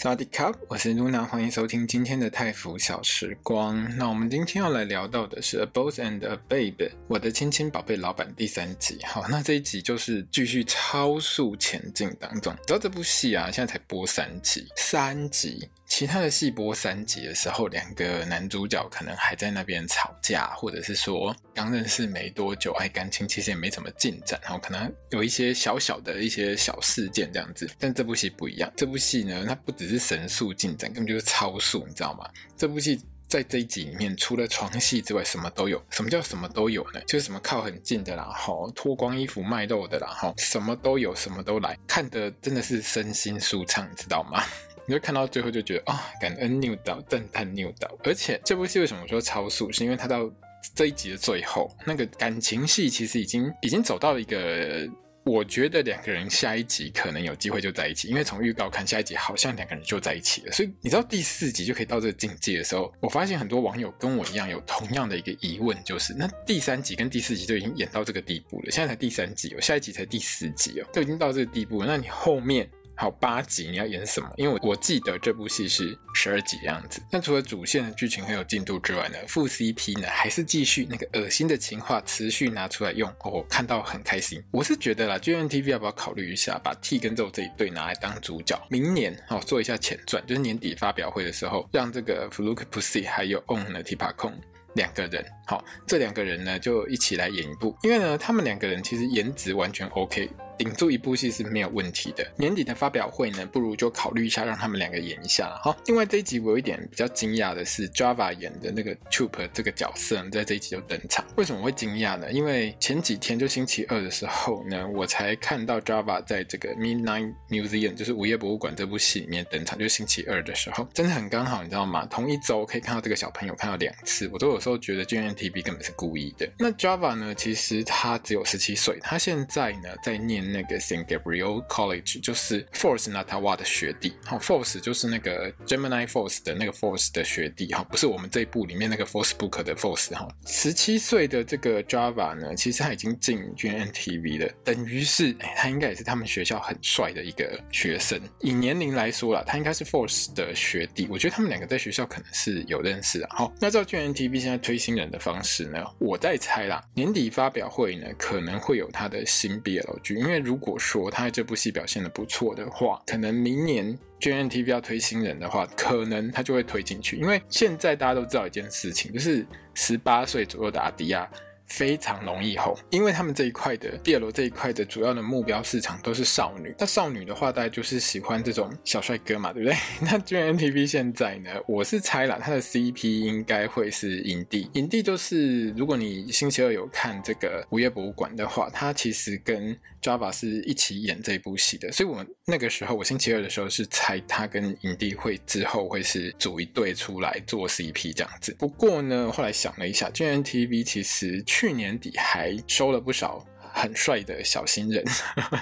萨瓦迪卡，我是露娜，欢迎收听今天的泰服小时光。那我们今天要来聊到的是《A Boss and a Babe》，我的亲亲宝贝老板第三集。好，那这一集就是继续超速前进当中。知道这部戏啊，现在才播三集，三集。其他的戏播三集的时候，两个男主角可能还在那边吵架，或者是说刚认识没多久，哎，感情其实也没怎么进展，然后可能有一些小小的一些小事件这样子。但这部戏不一样，这部戏呢，它不只是神速进展，根本就是超速，你知道吗？这部戏在这一集里面，除了床戏之外，什么都有。什么叫什么都有呢？就是什么靠很近的啦，吼，脱光衣服卖肉的啦，吼，什么都有，什么都来，看得真的是身心舒畅，你知道吗？你会看到最后就觉得啊、感恩牛岛，赞叹牛岛。而且这部戏为什么说超速？是因为它到这一集的最后，那个感情戏其实已经已经走到了一个，我觉得两个人下一集可能有机会就在一起。因为从预告看，下一集好像两个人就在一起了。所以你知道第四集就可以到这个境界的时候，我发现很多网友跟我一样有同样的一个疑问，就是那第三集跟第四集都已经演到这个地步了，现在才第三集哦，下一集才第四集哦，都已经到这个地步了，那你后面？好，八集你要演什么？因为我我记得这部戏是十二集的样子。那除了主线的剧情很有进度之外呢，副 CP 呢还是继续那个恶心的情话持续拿出来用。我看到很开心。我是觉得啦，GMMTV 要不要考虑一下，把 T 跟 Z 这一对拿来当主角？明年哦做一下前传，就是年底发表会的时候，让这个 Fluke Pussy 还有 On 的 Tipacon 两个人，好，这两个人呢就一起来演一部。因为呢，他们两个人其实颜值完全 OK。顶住一部戏是没有问题的。年底的发表会呢，不如就考虑一下让他们两个演一下了。好，另外这一集我有一点比较惊讶的是，Java 演的那个 Chup 这个角色在这一集就登场。为什么会惊讶呢？因为前几天就星期二的时候呢，我才看到 Java 在这个 Midnight Museum，就是午夜博物馆这部戏里面登场，就是星期二的时候，真的很刚好，你知道吗？同一周可以看到这个小朋友看到两次，我都有时候觉得 GMMTV 根本是故意的。那 Java 呢，其实他只有十七岁，他现在呢在念。那个 Saint Gabriel College 就是 Force Natawa 的学弟，好，Force 就是那个 Gemini Force 的那个 Force 的学弟，哈，不是我们这一部里面那个 Force Book 的 Force，哈，十七岁的这个 Java 呢，其实他已经进 GMMTV 了，等于是，他应该也是他们学校很帅的一个学生。以年龄来说啦，他应该是 Force 的学弟，我觉得他们两个在学校可能是有认识的，好，那照 GMMTV 现在推新人的方式呢，我在猜啦，年底发表会呢可能会有他的新 BL 剧，因为。如果说他这部戏表现的不错的话，可能明年 GNTV 要推新人的话，可能他就会推进去。因为现在大家都知道一件事情，就是十八岁左右的阿迪亚。非常容易红，因为他们这一块的 BL 这一块的主要的目标市场都是少女。那少女的话，大概就是喜欢这种小帅哥嘛，对不对？那 GMMTV 现在呢，我是猜啦，他的 CP 应该会是影帝。影帝就是，如果你星期二有看这个午夜博物馆的话，他其实跟 Java 是一起演这部戏的。所以我那个时候，我星期二的时候是猜他跟影帝会之后会是组一对出来做 CP 这样子。不过呢，后来想了一下，GMMTV 其实。去年底还收了不少很帅的小新人，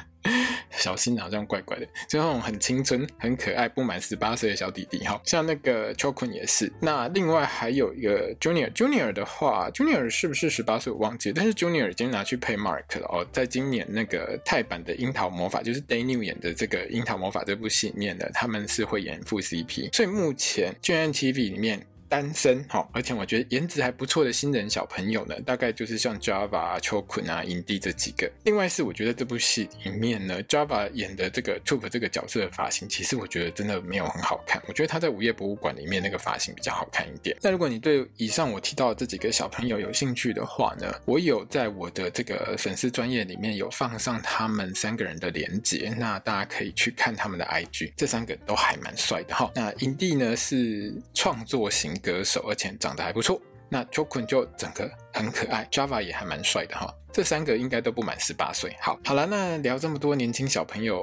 小新好像怪怪的，就那种很青春、很可爱、不满十八岁的小弟弟，哈，像那个 Chokun 也是。那另外还有一个 Junior，Junior 的话，Junior 是不是十八岁我忘记，但是 Junior 已经拿去配 Mark 了哦，在今年那个泰版的《樱桃魔法》，就是 Daniel 演的这个《樱桃魔法》这部戏里面的，他们是会演副 CP，所以目前 gntv 里面。单身好，而且我觉得颜值还不错的新人小朋友呢，大概就是像 Java 啊、Chokun 啊、影帝这几个。另外是我觉得这部戏里面呢，Java 演的这个 Tup 这个角色的发型，其实我觉得真的没有很好看。我觉得他在午夜博物馆里面那个发型比较好看一点。那如果你对以上我提到的这几个小朋友有兴趣的话呢，我有在我的这个粉丝专页里面有放上他们三个人的连接，那大家可以去看他们的 IG，这三个都还蛮帅的哈。那影帝呢是创作型。歌手，而且长得还不错。那 Chokun 就整个很可爱，Java 也还蛮帅的哈。这三个应该都不满十八岁。好，好了，那聊这么多年轻小朋友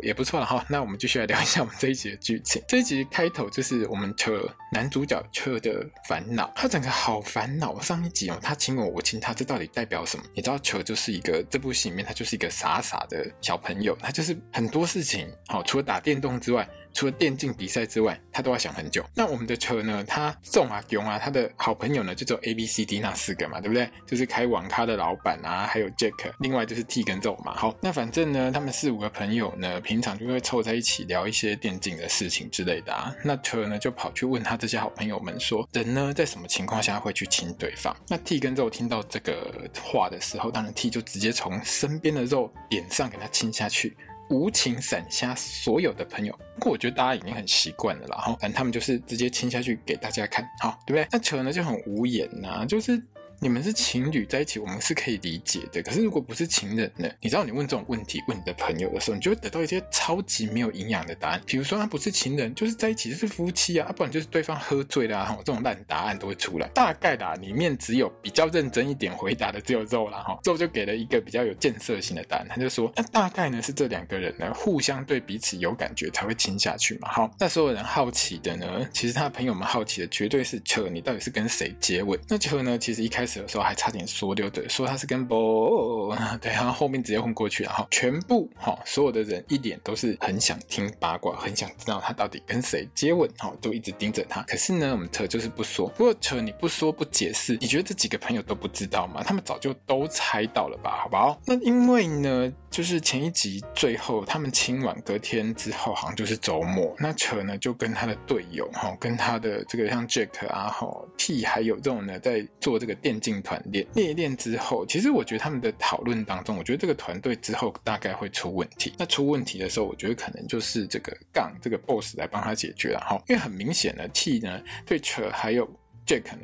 也不错了哈。那我们继续来聊一下我们这一集的剧情。这一集开头就是我们车男主角车的烦恼，他整个好烦恼。上一集哦，他亲我，我亲他，这到底代表什么？你知道车就是一个这部戏里面他就是一个傻傻的小朋友，他就是很多事情好，除了打电动之外。除了电竞比赛之外，他都要想很久。那我们的车呢？他送啊勇啊，他的好朋友呢就只有 A B C D 那四个嘛，对不对？就是开网咖的老板啊，还有 Jack，另外就是 T 跟肉嘛。好，那反正呢，他们四五个朋友呢，平常就会凑在一起聊一些电竞的事情之类的啊。那车呢就跑去问他这些好朋友们说，人呢在什么情况下会去亲对方？那 T 跟肉听到这个话的时候，当然 T 就直接从身边的肉脸上给他亲下去。无情闪瞎所有的朋友，不过我觉得大家已经很习惯了啦，然后反正他们就是直接亲下去给大家看，好，对不对？那车呢就很无言呐、啊，就是。你们是情侣在一起，我们是可以理解的。可是如果不是情人呢？你知道你问这种问题问你的朋友的时候，你就会得到一些超级没有营养的答案。比如说他不是情人，就是在一起就是夫妻啊，不然就是对方喝醉了啊，这种烂答案都会出来。大概的里面只有比较认真一点回答的只有肉了哈，肉就给了一个比较有建设性的答案，他就说那大概呢是这两个人呢互相对彼此有感觉才会亲下去嘛。好，那所有人好奇的呢，其实他的朋友们好奇的绝对是车，你到底是跟谁接吻？那车呢，其实一开始的时候还差点。说溜的，说他是跟波，对，然后后面直接混过去，然后全部哈，所有的人一脸都是很想听八卦，很想知道他到底跟谁接吻，哈，都一直盯着他。可是呢，我们车就是不说。不过车你不说不解释，你觉得这几个朋友都不知道吗？他们早就都猜到了吧？好不好？那因为呢，就是前一集最后他们亲完隔天之后，好像就是周末，那车呢就跟他的队友哈，跟他的这个像 Jack 啊，哈 T 还有这种呢，在做这个电进团练。练一练之后，其实我觉得他们的讨论当中，我觉得这个团队之后大概会出问题。那出问题的时候，我觉得可能就是这个杠这个 boss 来帮他解决了哈。因为很明显的 T 呢对扯还有。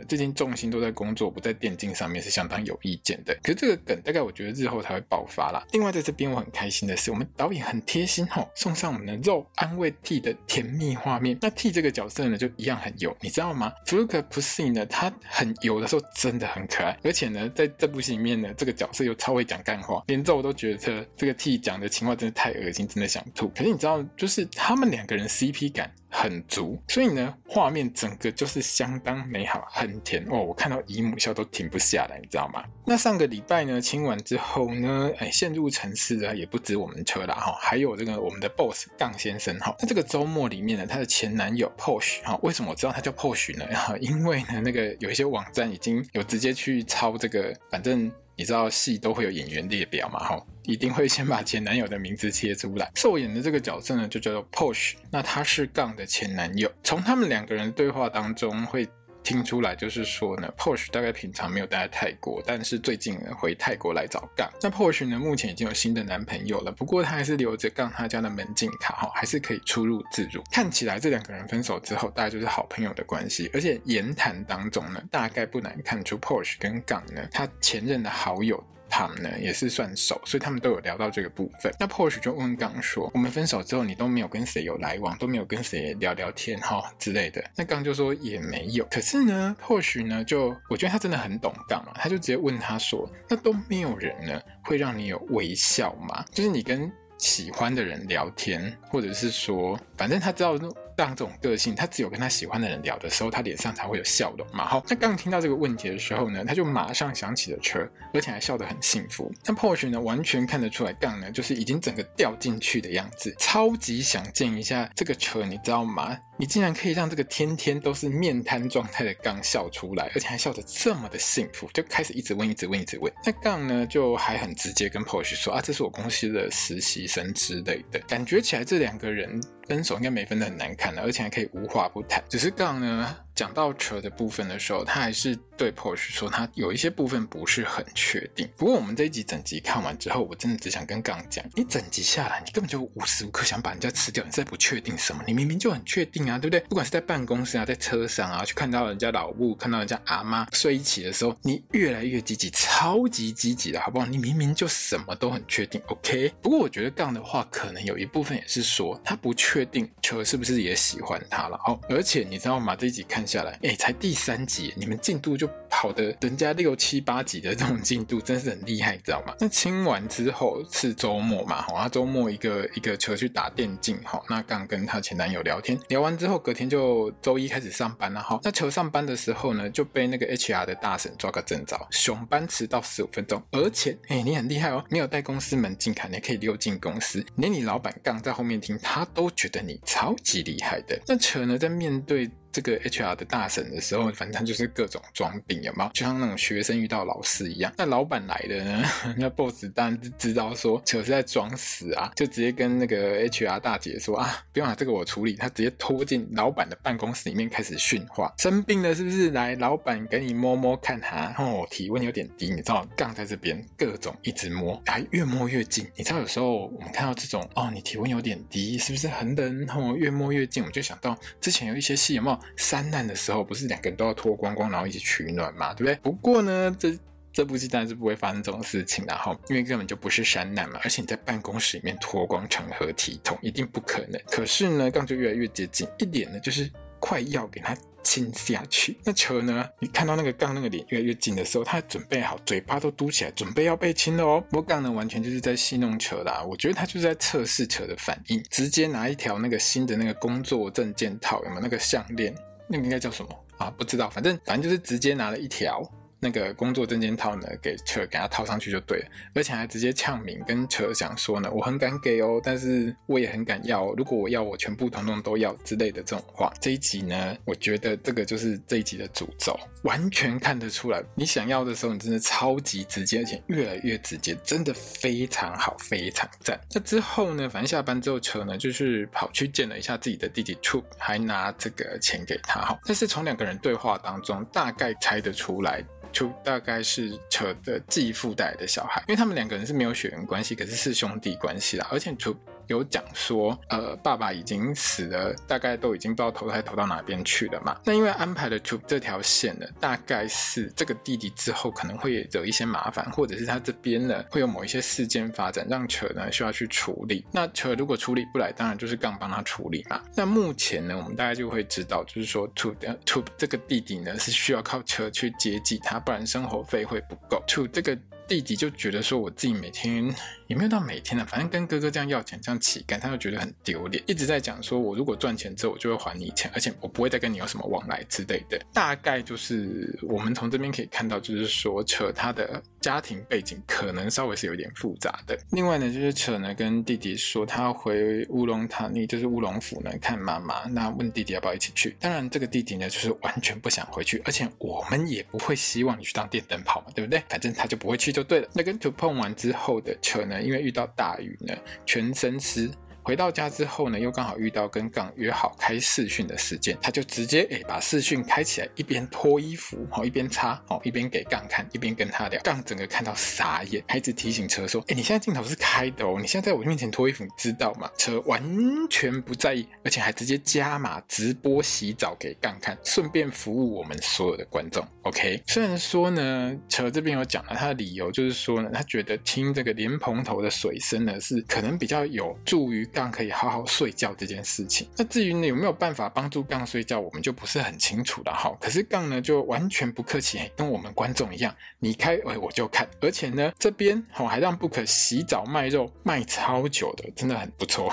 最近重心都在工作，不在电竞上面，是相当有意见的。可是这个梗大概我觉得日后才会爆发啦。另外在这边我很开心的是，我们导演很贴心哈，送上我们的肉安慰 T 的甜蜜画面。那 T 这个角色呢，就一样很油，你知道吗？Farouk Poussey 呢，他很油的时候真的很可爱，而且呢，在这部戏里面呢，这个角色又超会讲干话，连肉都觉得这个 T 讲的情话真的太恶心，真的想吐。可是你知道，就是他们两个人 CP 感。很足，所以呢，画面整个就是相当美好，很甜哦。我看到姨母笑都停不下来，你知道吗？那上个礼拜呢，亲完之后呢，哎，陷入沉思的也不止我们车啦哈，还有这个我们的 boss 杠先生哈。那这个周末里面呢，他的前男友 posh 哈，为什么我知道他叫 Posh 呢？因为呢，那个有一些网站已经有直接去抄这个，反正你知道戏都会有演员列表嘛哈。一定会先把前男友的名字切出来。受演的这个角色呢，就叫做 Posh，。那他是杠的前男友。从他们两个人对话当中会听出来，就是说呢，Porsche 大概平常没有待在泰国，但是最近呢回泰国来找杠。那 Porsche 呢，目前已经有新的男朋友了，不过他还是留着杠他家的门禁卡哈，还是可以出入自如。看起来这两个人分手之后，大概就是好朋友的关系。而且言谈当中呢，大概不难看出 Porsche 跟杠呢，他前任的好友。他们呢也是算熟，所以他们都有聊到这个部分。那 Porsche 就问刚说：“我们分手之后，你都没有跟谁有来往，都没有跟谁聊聊天哈之类的。”那刚就说也没有。可是呢 push 呢就我觉得他真的很懂刚啊，他就直接问他说：“那都没有人呢会让你有微笑吗？就是你跟喜欢的人聊天，或者是说，反正他知道。”杠这种个性，他只有跟他喜欢的人聊的时候，他脸上才会有笑容嘛。好，那刚听到这个问题的时候呢，他就马上想起了车，而且还笑得很幸福。那 Porsche 呢，完全看得出来，杠呢就是已经整个掉进去的样子，超级想见一下这个车，你知道吗？你竟然可以让这个天天都是面瘫状态的杠笑出来，而且还笑得这么的幸福，就开始一直问，一直问，一直问。那杠呢，就还很直接跟 Porsche 说啊，这是我公司的实习生之类的，感觉起来这两个人。分手应该没分的很难看的，而且还可以无话不谈。只是杠呢，讲到车的部分的时候，他还是对 Porsche 说他有一些部分不是很确定。不过我们这一集整集看完之后，我真的只想跟杠讲，你整集下来，你根本就无时无刻想把人家吃掉，你在不确定什么？你明明就很确定啊，对不对？不管是在办公室啊，在车上啊，去看到人家老母，看到人家阿妈睡一起的时候，你越来越积极，超级积极的好不好？你明明就什么都很确定，OK？不过我觉得杠的话，可能有一部分也是说他不确定车是不是也喜欢他了哦。而且你知道吗？这一集看下来，哎，才第三集，你们进度就跑得人家六七八集的这种进度，真是很厉害，知道吗？那清完之后是周末嘛，哈，他周末一个一个球去打电竞，哈，那刚跟他前男友聊天，聊完之后隔天就周一开始上班了，哈。那球上班的时候呢，就被那个 HR 的大神抓个正着，熊班迟到十五分钟，而且，哎，你很厉害哦，没有带公司门禁卡，你可以溜进公司，连你老板杠在后面听，他都觉得你超级厉害的。那球呢，在面对这个 HR 的大婶的时候，反正就是各种装病，有没有？就像那种学生遇到老师一样。那老板来了呢，那 boss 当然知道说车是在装死啊，就直接跟那个 HR 大姐说啊，不用了，这个我处理。他直接拖进老板的办公室里面开始训话：生病了是不是？来，老板给你摸摸看哈。哦，体温有点低，你知道，杠在这边，各种一直摸，还越摸越近。你知道有时候我们看到这种哦，你体温有点低，是不是很冷？哦，越摸越近，我就想到之前有一些戏有没有？三难的时候，不是两个人都要脱光光，然后一起取暖嘛，对不对？不过呢，这这部戏当然是不会发生这种事情的哈，因为根本就不是山难嘛，而且你在办公室里面脱光成何体统，一定不可能。可是呢，杠就越来越接近，一点呢就是快要给它亲下去。那球呢，你看到那个杠那个脸越来越紧的时候，他准备好，嘴巴都嘟起来，准备要被亲了哦。不过杠呢，完全就是在戏弄球啦，我觉得他就是在测试球的反应，直接拿一条那个新的那个工作证件套，有没有那个项链？那个应该叫什么啊？不知道，反正反正就是直接拿了一条。那个工作证件套呢，给车给他套上去就对了，而且还直接呛明跟车想说呢，我很敢给哦，但是我也很敢要，如果我要，我全部统统都要之类的这种话。这一集呢，我觉得这个就是这一集的诅咒，完全看得出来，你想要的时候，你真的超级直接，而且越来越直接，真的非常好，非常赞。那之后呢，反正下班之后，车呢就是跑去见了一下自己的弟弟 Tru，还拿这个钱给他哈。但是从两个人对话当中，大概猜得出来。就大概是扯的继父带的小孩，因为他们两个人是没有血缘关系，可是是兄弟关系啦，而且除。有讲说，呃，爸爸已经死了，大概都已经不知道投胎投到哪边去了嘛。那因为安排了 Tube 这条线呢，大概是这个弟弟之后可能会有一些麻烦，或者是他这边呢会有某一些事件发展，让车呢需要去处理。那车如果处理不来，当然就是杠帮他处理嘛。那目前呢，我们大概就会知道，就是说出的出这个弟弟呢是需要靠车去接济他，不然生活费会不够。to 这个。弟弟就觉得说，我自己每天也没有到每天了，反正跟哥哥这样要钱，这样乞丐，他就觉得很丢脸，一直在讲说，我如果赚钱之后，我就会还你钱，而且我不会再跟你有什么往来之类的。大概就是我们从这边可以看到，就是说扯他的。家庭背景可能稍微是有点复杂的。另外呢，就是车呢跟弟弟说他要回乌龙塔尼，就是乌龙府呢看妈妈。那问弟弟要不要一起去？当然，这个弟弟呢就是完全不想回去，而且我们也不会希望你去当电灯泡嘛，对不对？反正他就不会去就对了。那跟图碰完之后的车呢，因为遇到大雨呢，全身湿。回到家之后呢，又刚好遇到跟杠约好开视讯的时间，他就直接诶把视讯开起来，一边脱衣服一边擦哦，一边给杠看，一边跟他聊。杠整个看到傻眼，还一直提醒车说：“哎，你现在镜头是开的哦，你现在在我面前脱衣服，你知道吗？”车完全不在意，而且还直接加码直播洗澡给杠看，顺便服务我们所有的观众。OK，虽然说呢，车这边有讲了他的理由，就是说呢，他觉得听这个莲蓬头的水声呢，是可能比较有助于。杠可以好好睡觉这件事情，那至于呢有没有办法帮助杠睡觉，我们就不是很清楚了哈。可是杠呢就完全不客气，跟我们观众一样，你开哎我就看，而且呢这边吼还让不可洗澡卖肉卖超久的，真的很不错，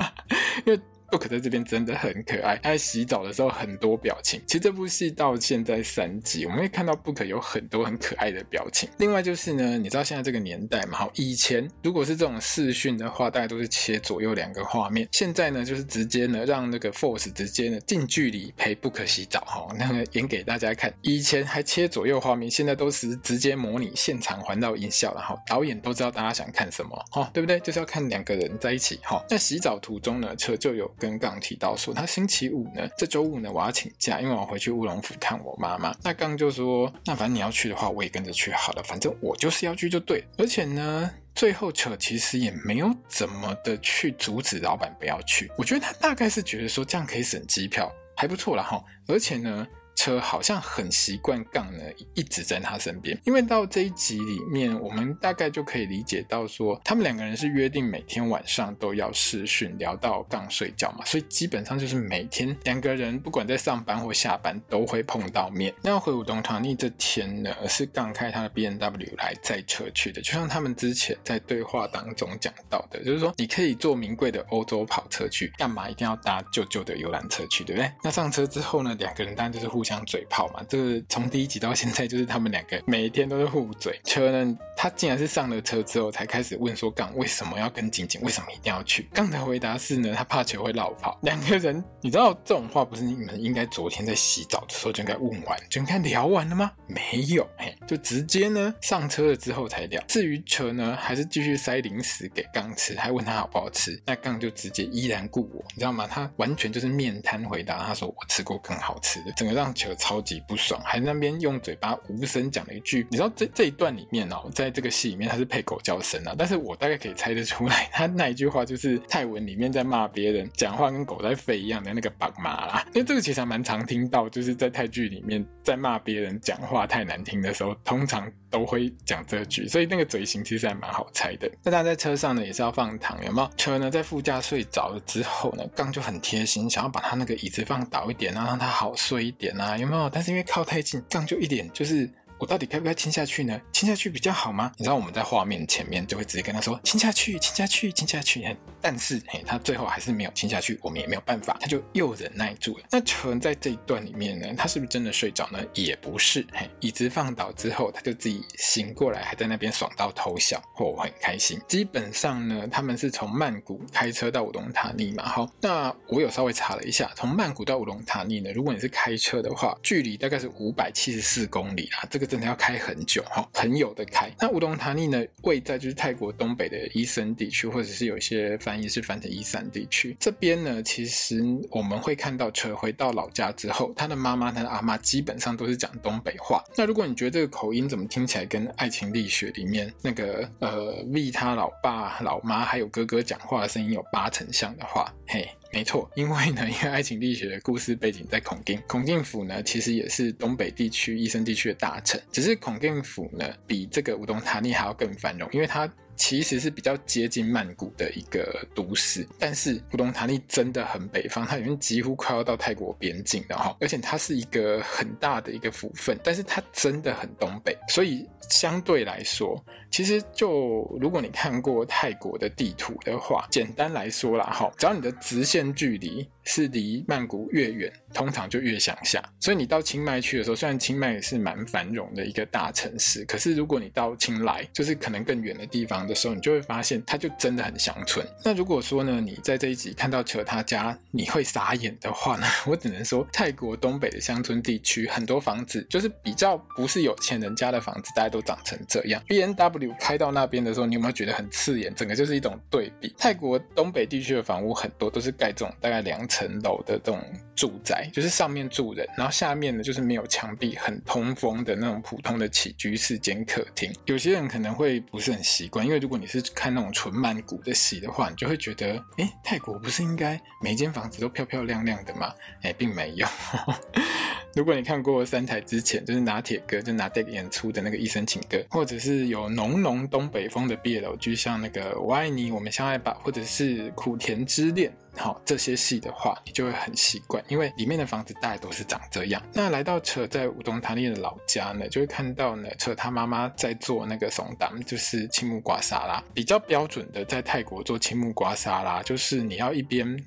因为。Book 在这边真的很可爱，他在洗澡的时候很多表情。其实这部戏到现在三集，我们会看到 Book 有很多很可爱的表情。另外就是呢，你知道现在这个年代嘛？好，以前如果是这种视讯的话，大概都是切左右两个画面。现在呢，就是直接呢让那个 Force 直接呢近距离陪 Book 洗澡，哈，那个演给大家看。以前还切左右画面，现在都是直接模拟现场环绕音效，然后导演都知道大家想看什么，哈，对不对？就是要看两个人在一起，哈。那洗澡途中呢，车就有。跟杠提到说，他星期五呢，这周五呢，我要请假，因为我回去乌龙府看我妈妈。那杠就说，那反正你要去的话，我也跟着去好了，反正我就是要去就对。而且呢，最后扯其实也没有怎么的去阻止老板不要去。我觉得他大概是觉得说这样可以省机票，还不错了哈。而且呢。车好像很习惯杠呢一直在他身边，因为到这一集里面，我们大概就可以理解到说，他们两个人是约定每天晚上都要视讯聊到杠睡觉嘛，所以基本上就是每天两个人不管在上班或下班都会碰到面。那回乌东塔尼这天呢，是杠开他的 BMW 来载车去的，就像他们之前在对话当中讲到的，就是说你可以坐名贵的欧洲跑车去，干嘛一定要搭旧旧的游览车去，对不对？那上车之后呢，两个人当然就是互相相嘴炮嘛。这个从第一集到现在，就是他们两个每一天都是互嘴。车呢，他竟然是上了车之后才开始问说杠为什么要跟景景，为什么一定要去？杠的回答是呢，他怕球会落跑。两个人，你知道这种话不是你们应该昨天在洗澡的时候就应该问完，就应该聊完了吗？没有，嘿，就直接呢上车了之后才聊。至于车呢，还是继续塞零食给杠吃，还问他好不好吃，那杠就直接依然故我，你知道吗？他完全就是面瘫回答，他说我吃过更好吃的，整个让球超级不爽，还那边用嘴巴无声讲了一句，你知道这这一段里面哦，在这个戏里面他是配狗叫声啊，但是我大概可以猜得出来，他那一句话就是泰文里面在骂别人讲话跟狗在吠一样的那个爸妈啦，因为这个其实还蛮常听到，就是在泰剧里面在骂别人讲话太难听的时候，通常都会讲这句，所以那个嘴型其实还蛮好猜的。那他在车上呢也是要放糖，有没有？车呢在副驾睡着了之后呢，杠就很贴心，想要把他那个椅子放倒一点啊，让他好睡一点啊，有没有？但是因为靠太近，这样就一点就是。我到底该不该亲下去呢？亲下去比较好吗？你知道我们在画面前面就会直接跟他说亲下去，亲下去，亲下去。但是嘿，他最后还是没有亲下去，我们也没有办法，他就又忍耐住了。那纯在这一段里面呢，他是不是真的睡着呢？也不是。嘿，椅子放倒之后，他就自己醒过来，还在那边爽到偷笑，哦、我很开心。基本上呢，他们是从曼谷开车到乌龙塔尼嘛。好，那我有稍微查了一下，从曼谷到乌龙塔尼呢，如果你是开车的话，距离大概是五百七十四公里啊，这个。真的要开很久哈，很有的开。那乌龙塔尼呢，位在就是泰国东北的伊森地区，或者是有些翻译是翻成伊散地区。这边呢，其实我们会看到，车回到老家之后，他的妈妈、他的阿妈基本上都是讲东北话。那如果你觉得这个口音怎么听起来跟《爱情力学》里面那个呃 V 他老爸、老妈还有哥哥讲话的声音有八成像的话，嘿。没错，因为呢，因为爱情力学的故事背景在孔敬，孔敬府呢其实也是东北地区伊森地区的大臣，只是孔敬府呢比这个乌东塔尼还要更繁荣，因为它。其实是比较接近曼谷的一个都市，但是乌东塔利真的很北方，它已经几乎快要到泰国边境了哈，而且它是一个很大的一个府份，但是它真的很东北，所以相对来说，其实就如果你看过泰国的地图的话，简单来说啦哈，只要你的直线距离是离曼谷越远，通常就越想下。所以你到清迈去的时候，虽然清迈也是蛮繁荣的一个大城市，可是如果你到清莱，就是可能更远的地方的时候，你就会发现它就真的很乡村。那如果说呢，你在这一集看到扯他家，你会傻眼的话呢，我只能说泰国东北的乡村地区很多房子就是比较不是有钱人家的房子，大家都长成这样。B N W 开到那边的时候，你有没有觉得很刺眼？整个就是一种对比。泰国东北地区的房屋很多都是盖这种大概两层楼的这种住宅，就是上面住人，然后下面呢就是没有墙壁，很通风的那种普通的起居室兼客厅。有些人可能会不是很习惯，因为如果你是看那种纯曼谷的戏的话，你就会觉得，哎，泰国不是应该每间房子都漂漂亮亮的吗？哎，并没有。如果你看过三台之前，就是拿铁哥就拿 Deck 演出的那个《一生情歌》，或者是有浓浓东北风的 BL 剧，像那个《我爱你，我们相爱吧》，或者是《苦甜之恋》，好这些戏的话，你就会很习惯，因为里面的房子大概都是长这样。那来到车在武东塔尼的老家呢，就会看到呢，车他妈妈在做那个松当，就是青木瓜沙拉，比较标准的在泰国做青木瓜沙拉，就是你要一边。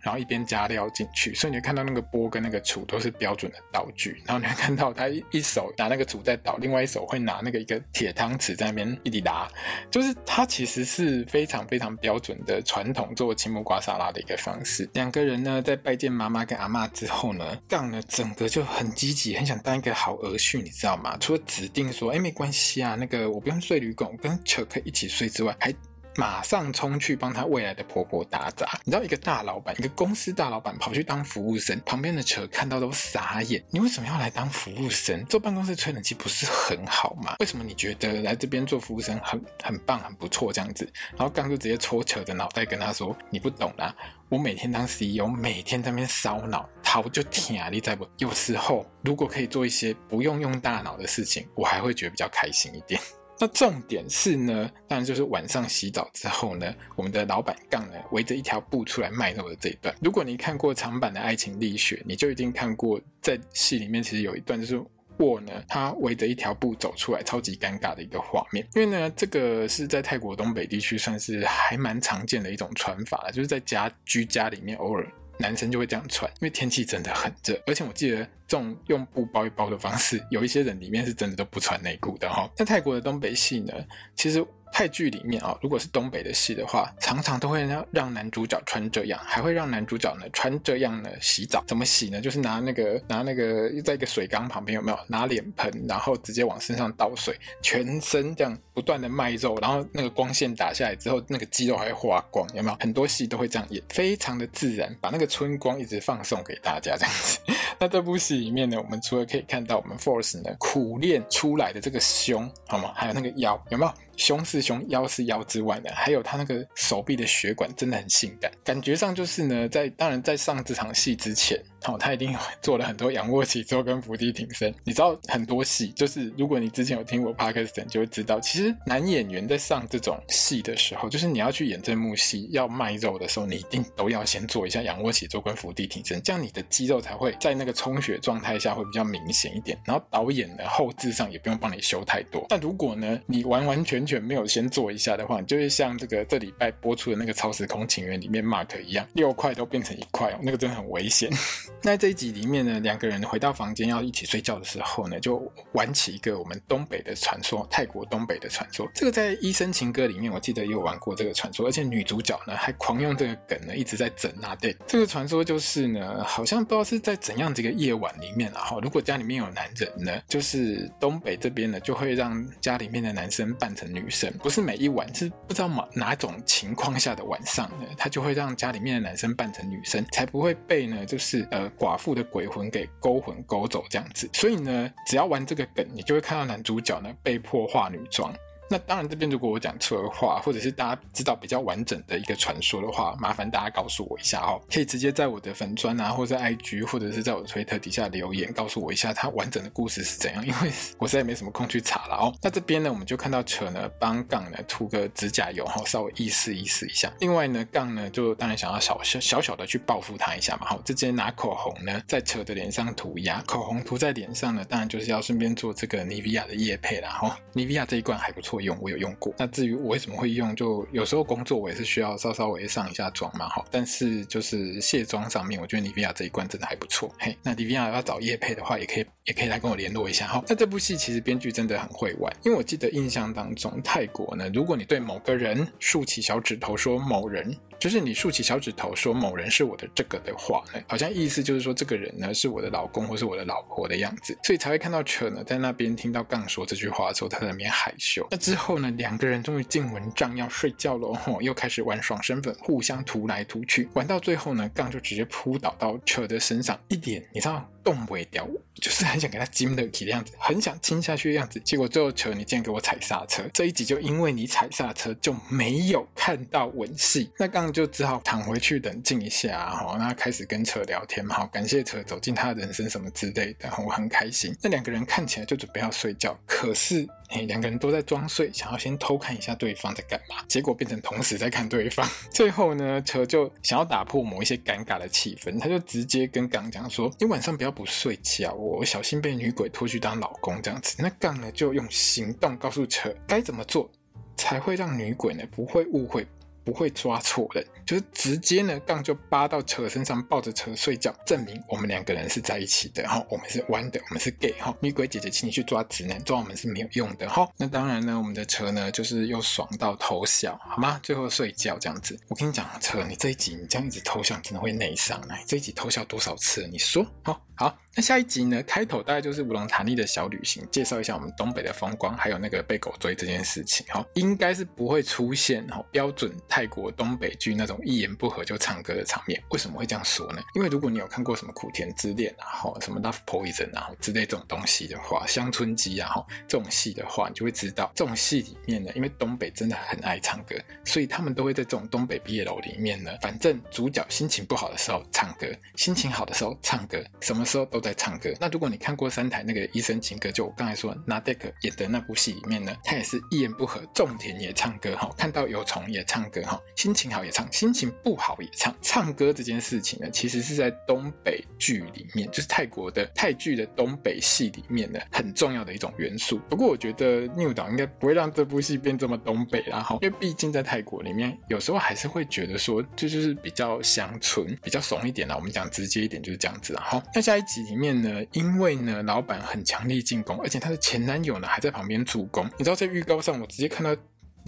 然后一边加料进去，所以你会看到那个钵跟那个杵都是标准的道具。然后你会看到他一手拿那个杵在倒，另外一手会拿那个一个铁汤匙在那边一滴拉，就是他其实是非常非常标准的传统做青木瓜沙拉的一个方式。两个人呢在拜见妈妈跟阿妈之后呢，杠呢整个就很积极，很想当一个好儿婿，你知道吗？除了指定说，哎，没关系啊，那个我不用睡旅馆，我跟车可以一起睡之外，还。马上冲去帮他未来的婆婆打杂。你知道，一个大老板，一个公司大老板跑去当服务生，旁边的车看到都傻眼。你为什么要来当服务生？坐办公室吹冷气不是很好吗？为什么你觉得来这边做服务生很很棒、很不错这样子？然后刚就直接戳扯的脑袋跟他说：“你不懂啦，我每天当 CEO，每天在那边烧脑，头就疼啊！你在不？有时候如果可以做一些不用用大脑的事情，我还会觉得比较开心一点。”那重点是呢，当然就是晚上洗澡之后呢，我们的老板杠呢围着一条布出来卖肉的这一段。如果你看过长版的《爱情力学》，你就一定看过，在戏里面其实有一段就是沃呢，他围着一条布走出来，超级尴尬的一个画面。因为呢，这个是在泰国东北地区算是还蛮常见的一种穿法，就是在家居家里面偶尔。男生就会这样穿，因为天气真的很热，而且我记得这种用布包一包的方式，有一些人里面是真的都不穿内裤的哈。那泰国的东北戏呢，其实。泰剧里面啊，如果是东北的戏的话，常常都会让让男主角穿这样，还会让男主角呢穿这样呢洗澡。怎么洗呢？就是拿那个拿那个在一个水缸旁边有没有拿脸盆，然后直接往身上倒水，全身这样不断的卖肉，然后那个光线打下来之后，那个肌肉还会花光，有没有？很多戏都会这样演，非常的自然，把那个春光一直放送给大家这样子。那这部戏里面呢，我们除了可以看到我们 Force 呢苦练出来的这个胸，好吗？还有那个腰，有没有？胸是胸，腰是腰之外呢，还有他那个手臂的血管真的很性感，感觉上就是呢，在当然在上这场戏之前。好、哦，他一定做了很多仰卧起坐跟伏地挺身。你知道很多戏，就是如果你之前有听我 podcast，你就会知道，其实男演员在上这种戏的时候，就是你要去演这幕戏要卖肉的时候，你一定都要先做一下仰卧起坐跟伏地挺身，这样你的肌肉才会在那个充血状态下会比较明显一点。然后导演呢后置上也不用帮你修太多。但如果呢你完完全全没有先做一下的话，你就会像这个这礼拜播出的那个《超时空情缘》里面 Mark 一样，六块都变成一块哦，那个真的很危险。那这一集里面呢，两个人回到房间要一起睡觉的时候呢，就玩起一个我们东北的传说，泰国东北的传说。这个在《医生情歌》里面，我记得也有玩过这个传说，而且女主角呢还狂用这个梗呢，一直在整啊。对，这个传说就是呢，好像不知道是在怎样这个夜晚里面啊，哈，如果家里面有男人呢，就是东北这边呢，就会让家里面的男生扮成女生，不是每一晚，是不知道哪哪种情况下的晚上呢，他就会让家里面的男生扮成女生，才不会被呢，就是呃寡。妇的鬼魂给勾魂勾走这样子，所以呢，只要玩这个梗，你就会看到男主角呢被迫化女装。那当然，这边如果我讲错的话，或者是大家知道比较完整的一个传说的话，麻烦大家告诉我一下哦。可以直接在我的粉砖啊，或者 IG，或者是在我的推特底下留言，告诉我一下它完整的故事是怎样。因为我实在没什么空去查了哦。那这边呢，我们就看到车呢帮杠呢涂个指甲油哈，稍微意思意思一下。另外呢，杠呢就当然想要小小小小的去报复他一下嘛。好，直接拿口红呢在车的脸上涂鸦，口红涂在脸上呢，当然就是要顺便做这个妮维雅的液配啦。哈，妮维雅这一罐还不错。用我有用过，那至于我为什么会用，就有时候工作我也是需要稍稍微上一下妆嘛，哈，但是就是卸妆上面，我觉得 Nivea 这一罐真的还不错。嘿，那 Nivea 要找叶配的话，也可以也可以来跟我联络一下哈。那这部戏其实编剧真的很会玩，因为我记得印象当中泰国呢，如果你对某个人竖起小指头说某人。就是你竖起小指头说某人是我的这个的话呢，好像意思就是说这个人呢是我的老公或是我的老婆的样子，所以才会看到扯呢在那边听到杠说这句话的时候，他在那边害羞。那之后呢，两个人终于进蚊帐要睡觉了，吼，又开始玩爽身粉，互相涂来涂去，玩到最后呢，杠就直接扑倒到扯的身上，一点你知道。动不掉，就是很想给他亲的起的样子，很想亲下去的样子。结果最后车，你竟然给我踩刹车。这一集就因为你踩刹车，就没有看到吻戏。那刚就只好躺回去冷静一下，哈，然后开始跟车聊天嘛，好，感谢车走进他的人生什么之类的，我很开心。那两个人看起来就准备要睡觉，可是。哎，两个人都在装睡，想要先偷看一下对方在干嘛，结果变成同时在看对方。最后呢，车就想要打破某一些尴尬的气氛，他就直接跟刚讲说：“你晚上不要不睡觉，我小心被女鬼拖去当老公这样子。”那杠呢就用行动告诉车该怎么做，才会让女鬼呢不会误会。不会抓错人，就是直接呢，杠就扒到车身上，抱着车睡觉，证明我们两个人是在一起的哈，我们是弯的，我们是 gay 哈。女鬼姐姐，请你去抓直男，抓我们是没有用的哈。那当然呢，我们的车呢，就是又爽到偷笑，好吗？最后睡觉这样子。我跟你讲，车，你这一集你这样一直偷笑，真的会内伤。来，这一集偷笑多少次？你说，好，好。那下一集呢，开头大概就是乌龙塔尼的小旅行，介绍一下我们东北的风光，还有那个被狗追这件事情。哈，应该是不会出现哈标准泰国东北剧那种一言不合就唱歌的场面。为什么会这样说呢？因为如果你有看过什么苦甜之恋啊，哈，什么 Love Poison 啊之类这种东西的话，乡村鸡啊，哈，这种戏的话，你就会知道这种戏里面呢，因为东北真的很爱唱歌，所以他们都会在这种东北毕业楼里面呢，反正主角心情不好的时候唱歌，心情好的时候唱歌，什么时候都在在唱歌。那如果你看过三台那个《医生情歌》，就我刚才说拿 Deck 演的那部戏里面呢，他也是一言不合，种田也唱歌哈，看到有虫也唱歌哈，心情好也唱，心情不好也唱。唱歌这件事情呢，其实是在东北剧里面，就是泰国的泰剧的东北戏里面呢，很重要的一种元素。不过我觉得 New 导应该不会让这部戏变这么东北啦哈，因为毕竟在泰国里面，有时候还是会觉得说，这就是比较乡村，比较怂一点啦。我们讲直接一点就是这样子啦。好，那下一集里面呢，因为呢老板很强力进攻，而且她的前男友呢还在旁边助攻。你知道在预告上，我直接看到。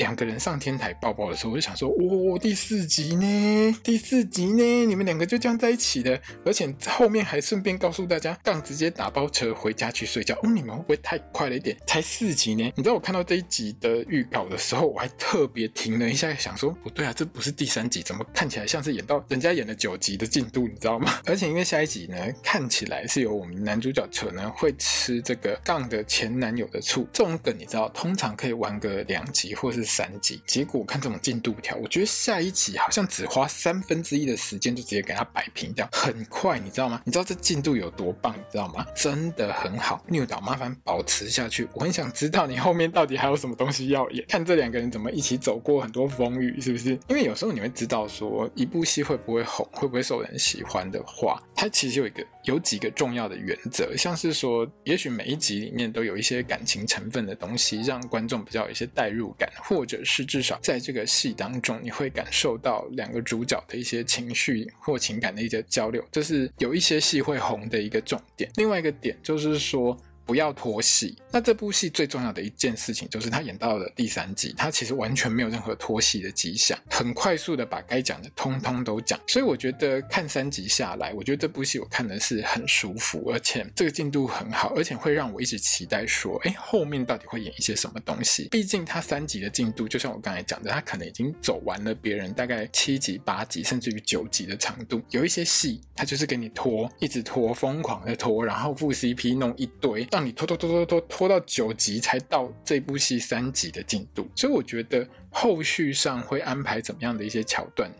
两个人上天台抱抱的时候，我就想说，哦，第四集呢？第四集呢？你们两个就这样在一起的，而且后面还顺便告诉大家，杠直接打包车回家去睡觉。哦，你们会不会太快了一点？才四集呢？你知道我看到这一集的预告的时候，我还特别停了一下，想说，不对啊，这不是第三集，怎么看起来像是演到人家演了九集的进度？你知道吗？而且因为下一集呢，看起来是由我们男主角可能会吃这个杠的前男友的醋，这种梗你知道，通常可以玩个两集或是。三集，结果看这种进度条，我觉得下一集好像只花三分之一的时间就直接给他摆平掉，很快，你知道吗？你知道这进度有多棒，你知道吗？真的很好，虐导麻烦保持下去，我很想知道你后面到底还有什么东西要演，看这两个人怎么一起走过很多风雨，是不是？因为有时候你会知道说一部戏会不会红，会不会受人喜欢的话，它其实有一个有几个重要的原则，像是说，也许每一集里面都有一些感情成分的东西，让观众比较有一些代入感，或者是至少在这个戏当中，你会感受到两个主角的一些情绪或情感的一些交流，这是有一些戏会红的一个重点。另外一个点就是说。不要拖戏。那这部戏最重要的一件事情就是，他演到了第三集，他其实完全没有任何拖戏的迹象，很快速的把该讲的通通都讲。所以我觉得看三集下来，我觉得这部戏我看的是很舒服，而且这个进度很好，而且会让我一直期待说，哎，后面到底会演一些什么东西？毕竟他三集的进度，就像我刚才讲的，他可能已经走完了别人大概七集、八集，甚至于九集的长度。有一些戏，他就是给你拖，一直拖，疯狂的拖，然后副 CP 弄一堆。你拖拖拖拖拖拖到九集才到这部戏三集的进度，所以我觉得后续上会安排怎么样的一些桥段，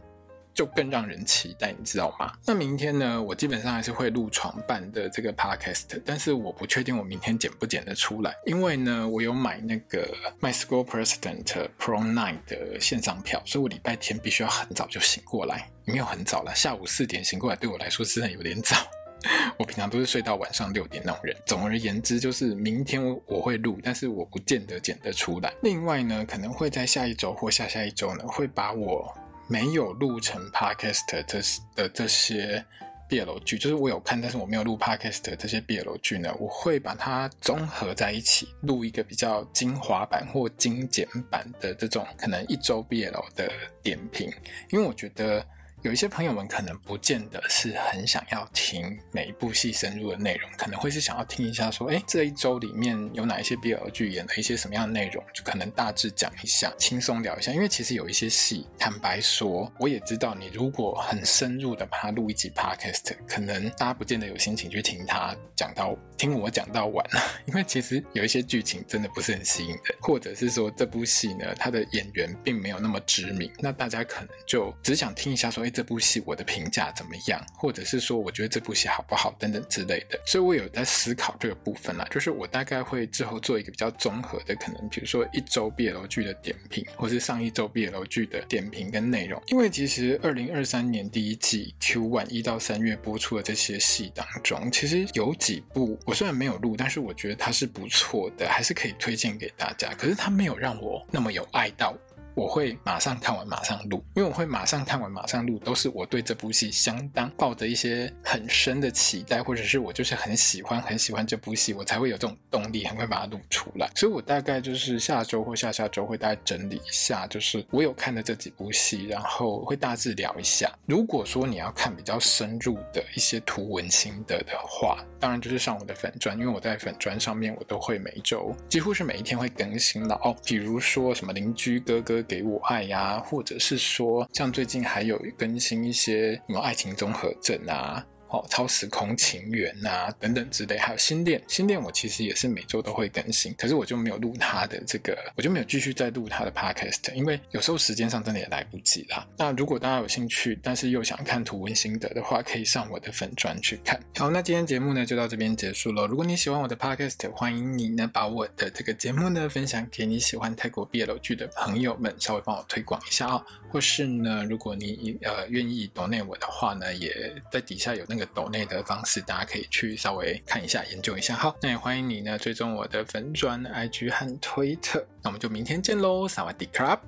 就更让人期待，你知道吗？那明天呢，我基本上还是会录床伴的这个 podcast，但是我不确定我明天剪不剪得出来，因为呢，我有买那个 My School President Pro Night 的线上票，所以我礼拜天必须要很早就醒过来，没有很早了，下午四点醒过来对我来说真的有点早。我平常都是睡到晚上六点那种人。总而言之，就是明天我我会录，但是我不见得剪得出来。另外呢，可能会在下一周或下下一周呢，会把我没有录成 podcast 这的这些 BL 剧，就是我有看，但是我没有录 podcast 这些 BL 剧呢，我会把它综合在一起，录一个比较精华版或精简版的这种可能一周 BL 的点评，因为我觉得。有一些朋友们可能不见得是很想要听每一部戏深入的内容，可能会是想要听一下说，哎，这一周里面有哪一些 BL 剧演了一些什么样的内容，就可能大致讲一下，轻松聊一下。因为其实有一些戏，坦白说，我也知道你如果很深入的把它录一集 Podcast，可能大家不见得有心情去听他讲到听我讲到完，因为其实有一些剧情真的不是很吸引人，或者是说这部戏呢，它的演员并没有那么知名，那大家可能就只想听一下说，这部戏我的评价怎么样，或者是说我觉得这部戏好不好等等之类的，所以我有在思考这个部分啦，就是我大概会之后做一个比较综合的，可能比如说一周 BL 剧的点评，或是上一周 BL 剧的点评跟内容，因为其实二零二三年第一季 Q one 一到三月播出的这些戏当中，其实有几部我虽然没有录，但是我觉得它是不错的，还是可以推荐给大家。可是它没有让我那么有爱到。我会马上看完马上录，因为我会马上看完马上录，都是我对这部戏相当抱着一些很深的期待，或者是我就是很喜欢很喜欢这部戏，我才会有这种动力，很快把它录出来。所以我大概就是下周或下下周会大概整理一下，就是我有看的这几部戏，然后会大致聊一下。如果说你要看比较深入的一些图文心得的话，当然就是上我的粉砖，因为我在粉砖上面我都会每一周几乎是每一天会更新的哦。比如说什么邻居哥哥给我爱呀，或者是说像最近还有更新一些什么爱情综合症啊。哦，超时空情缘啊，等等之类，还有新店，新店我其实也是每周都会更新，可是我就没有录他的这个，我就没有继续再录他的 podcast，因为有时候时间上真的也来不及啦。那如果大家有兴趣，但是又想看图文心得的话，可以上我的粉专去看。好，那今天节目呢就到这边结束了。如果你喜欢我的 podcast，欢迎你呢把我的这个节目呢分享给你喜欢泰国 BL 剧的朋友们，稍微帮我推广一下啊、或是呢，如果你呃愿意 donate 我的话呢，也在底下有那个。抖内的方式，大家可以去稍微看一下、研究一下。好，那也欢迎你呢追踪我的粉转、IG 和推特。那我们就明天见喽，萨瓦迪卡。